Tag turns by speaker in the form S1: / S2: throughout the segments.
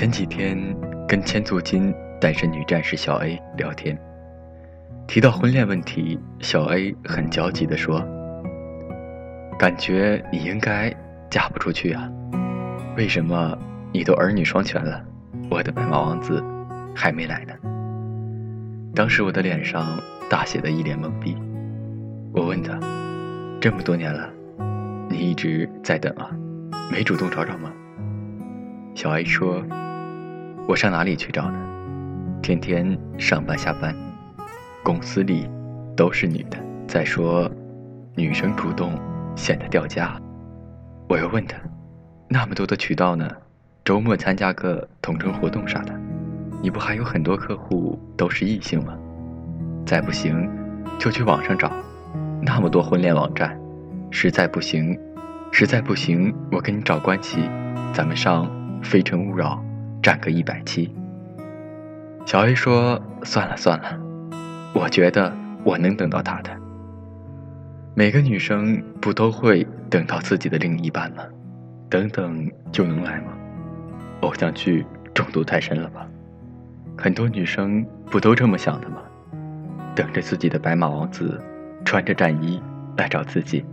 S1: 前几天跟千足金单身女战士小 A 聊天，提到婚恋问题，小 A 很焦急地说：“感觉你应该嫁不出去啊，为什么你都儿女双全了，我的白马王子还没来呢？”当时我的脸上大写的一脸懵逼，我问他：“这么多年了，你一直在等啊，没主动找找吗？”小 A 说：“我上哪里去找呢？天天上班下班，公司里都是女的。再说，女生主动显得掉价。”我又问他：“那么多的渠道呢？周末参加个同城活动啥的，你不还有很多客户都是异性吗？再不行，就去网上找，那么多婚恋网站。实在不行，实在不行，我跟你找关系，咱们上。”《非诚勿扰》占个一百七。小 A 说：“算了算了，我觉得我能等到他的。每个女生不都会等到自己的另一半吗？等等就能来吗？偶像剧中毒太深了吧？很多女生不都这么想的吗？等着自己的白马王子穿着战衣来找自己，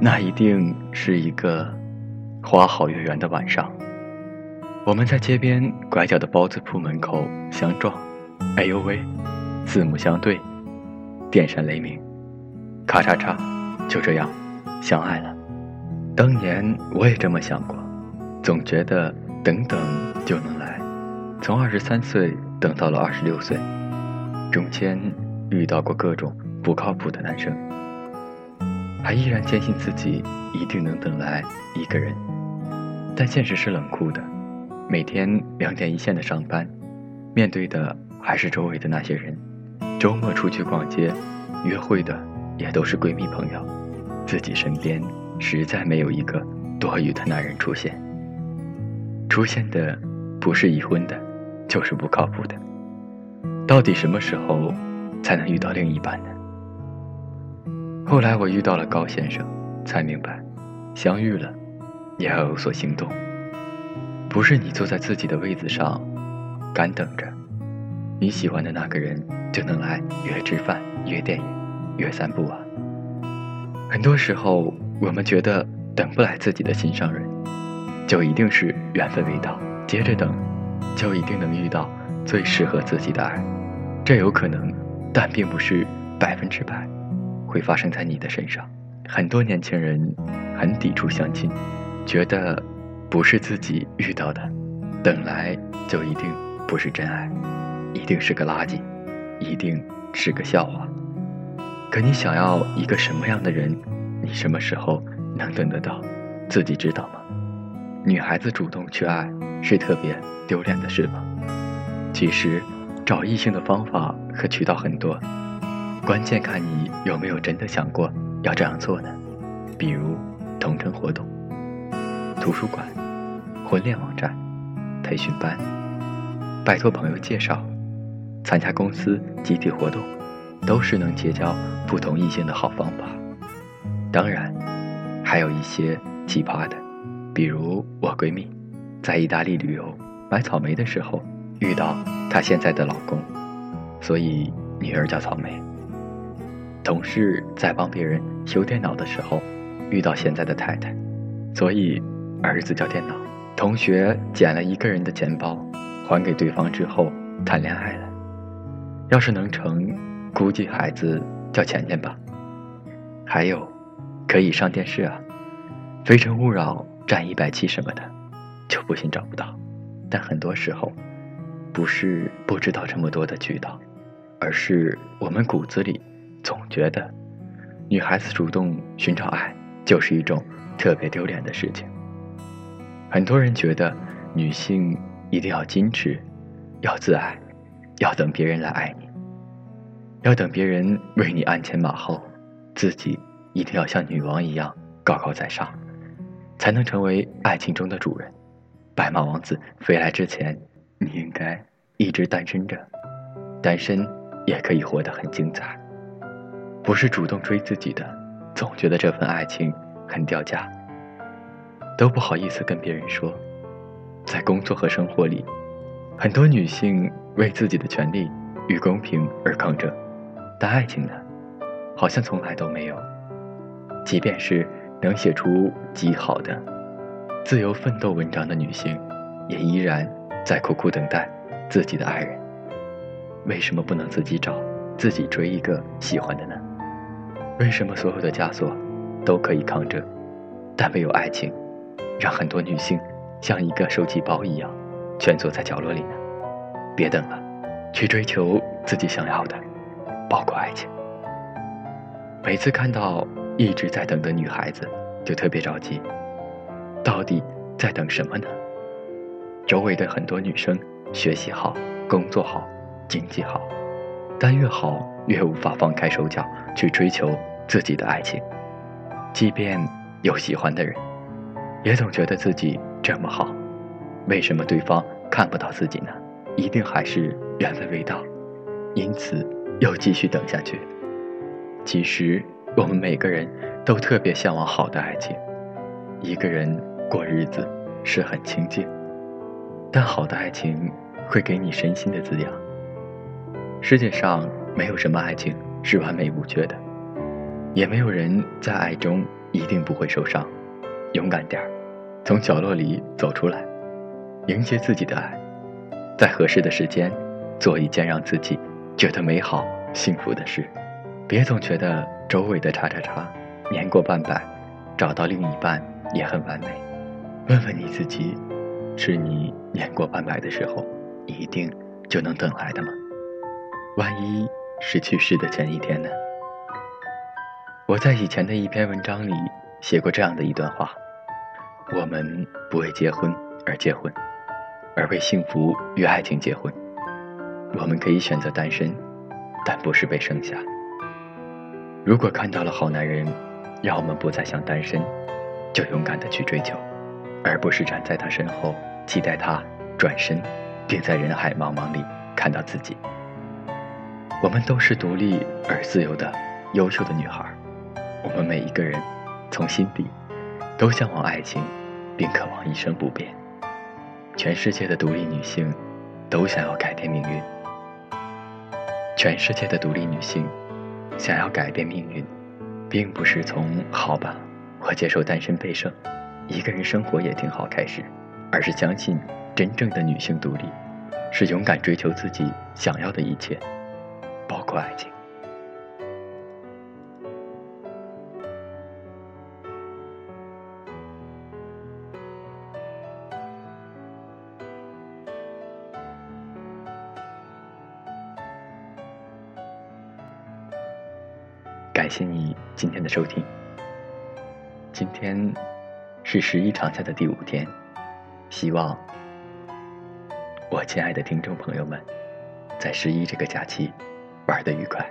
S1: 那一定是一个花好月圆的晚上。”我们在街边拐角的包子铺门口相撞，哎呦喂，四目相对，电闪雷鸣，咔嚓嚓，就这样相爱了。当年我也这么想过，总觉得等等就能来，从二十三岁等到了二十六岁，中间遇到过各种不靠谱的男生，还依然坚信自己一定能等来一个人，但现实是冷酷的。每天两点一线的上班，面对的还是周围的那些人。周末出去逛街、约会的也都是闺蜜朋友，自己身边实在没有一个多余的男人出现。出现的不是已婚的，就是不靠谱的。到底什么时候才能遇到另一半呢？后来我遇到了高先生，才明白，相遇了，也要有所行动。不是你坐在自己的位子上，干等着，你喜欢的那个人就能来约吃饭、约电影、约散步啊。很多时候，我们觉得等不来自己的心上人，就一定是缘分未到；接着等，就一定能遇到最适合自己的爱。这有可能，但并不是百分之百会发生在你的身上。很多年轻人很抵触相亲，觉得。不是自己遇到的，等来就一定不是真爱，一定是个垃圾，一定是个笑话。可你想要一个什么样的人？你什么时候能等得到？自己知道吗？女孩子主动去爱是特别丢脸的事吗？其实，找异性的方法和渠道很多，关键看你有没有真的想过要这样做呢？比如同城活动、图书馆。婚恋网站、培训班、拜托朋友介绍、参加公司集体活动，都是能结交不同异性的好方法。当然，还有一些奇葩的，比如我闺蜜在意大利旅游买草莓的时候遇到她现在的老公，所以女儿叫草莓。同事在帮别人修电脑的时候遇到现在的太太，所以儿子叫电脑。同学捡了一个人的钱包，还给对方之后谈恋爱了。要是能成，估计孩子叫钱钱吧。还有，可以上电视啊，《非诚勿扰》占一百七什么的，就不信找不到。但很多时候，不是不知道这么多的渠道，而是我们骨子里总觉得，女孩子主动寻找爱就是一种特别丢脸的事情。很多人觉得女性一定要矜持，要自爱，要等别人来爱你，要等别人为你鞍前马后，自己一定要像女王一样高高在上，才能成为爱情中的主人。白马王子飞来之前，你应该一直单身着，单身也可以活得很精彩。不是主动追自己的，总觉得这份爱情很掉价。都不好意思跟别人说，在工作和生活里，很多女性为自己的权利与公平而抗争，但爱情呢，好像从来都没有。即便是能写出极好的自由奋斗文章的女性，也依然在苦苦等待自己的爱人。为什么不能自己找、自己追一个喜欢的呢？为什么所有的枷锁都可以抗争，但唯有爱情，让很多女性像一个手机包一样，蜷缩在角落里呢？别等了，去追求自己想要的，包括爱情。每次看到一直在等的女孩子，就特别着急，到底在等什么呢？周围的很多女生学习好，工作好，经济好，但越好越无法放开手脚去追求自己的爱情。即便有喜欢的人，也总觉得自己这么好，为什么对方看不到自己呢？一定还是缘分未到，因此又继续等下去。其实我们每个人都特别向往好的爱情，一个人过日子是很清静，但好的爱情会给你身心的滋养。世界上没有什么爱情是完美无缺的，也没有人在爱中一定不会受伤。勇敢点儿，从角落里走出来，迎接自己的爱，在合适的时间做一件让自己觉得美好幸福的事。别总觉得周围的叉叉叉年过半百，找到另一半也很完美。问问你自己，是你年过半百的时候，一定就能等来的吗？万一是去世的前一天呢？我在以前的一篇文章里写过这样的一段话：我们不为结婚而结婚，而为幸福与爱情结婚。我们可以选择单身，但不是被剩下。如果看到了好男人，让我们不再想单身，就勇敢的去追求，而不是站在他身后期待他转身，并在人海茫茫里看到自己。我们都是独立而自由的优秀的女孩，我们每一个人从心底都向往爱情，并渴望一生不变。全世界的独立女性都想要改变命运，全世界的独立女性。想要改变命运，并不是从“好吧，我接受单身被胜，一个人生活也挺好”开始，而是相信真正的女性独立，是勇敢追求自己想要的一切，包括爱情。今天的收听。今天是十一长假的第五天，希望我亲爱的听众朋友们在十一这个假期玩的愉快。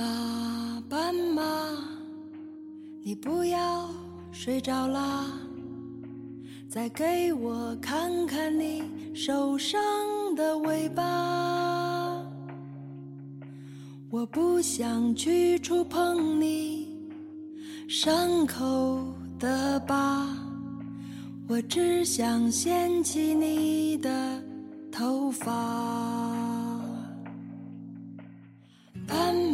S2: 马，斑马，你不要睡着啦，再给我看看你受伤的尾巴。我不想去触碰你伤口的疤，我只想掀起你的头发。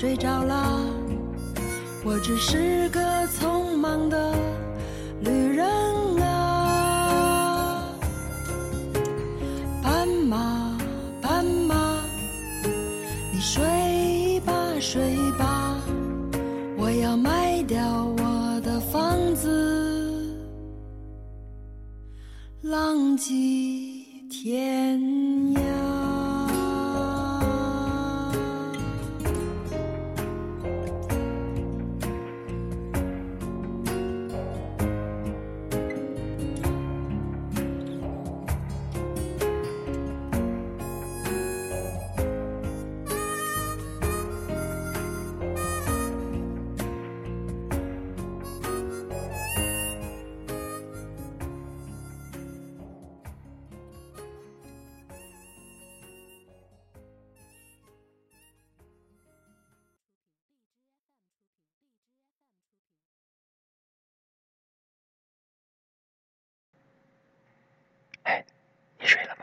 S2: 睡着了，我只是个匆忙的旅人啊。斑马，斑马，你睡吧，睡吧，我要卖掉我的房子，浪迹
S1: 你睡了？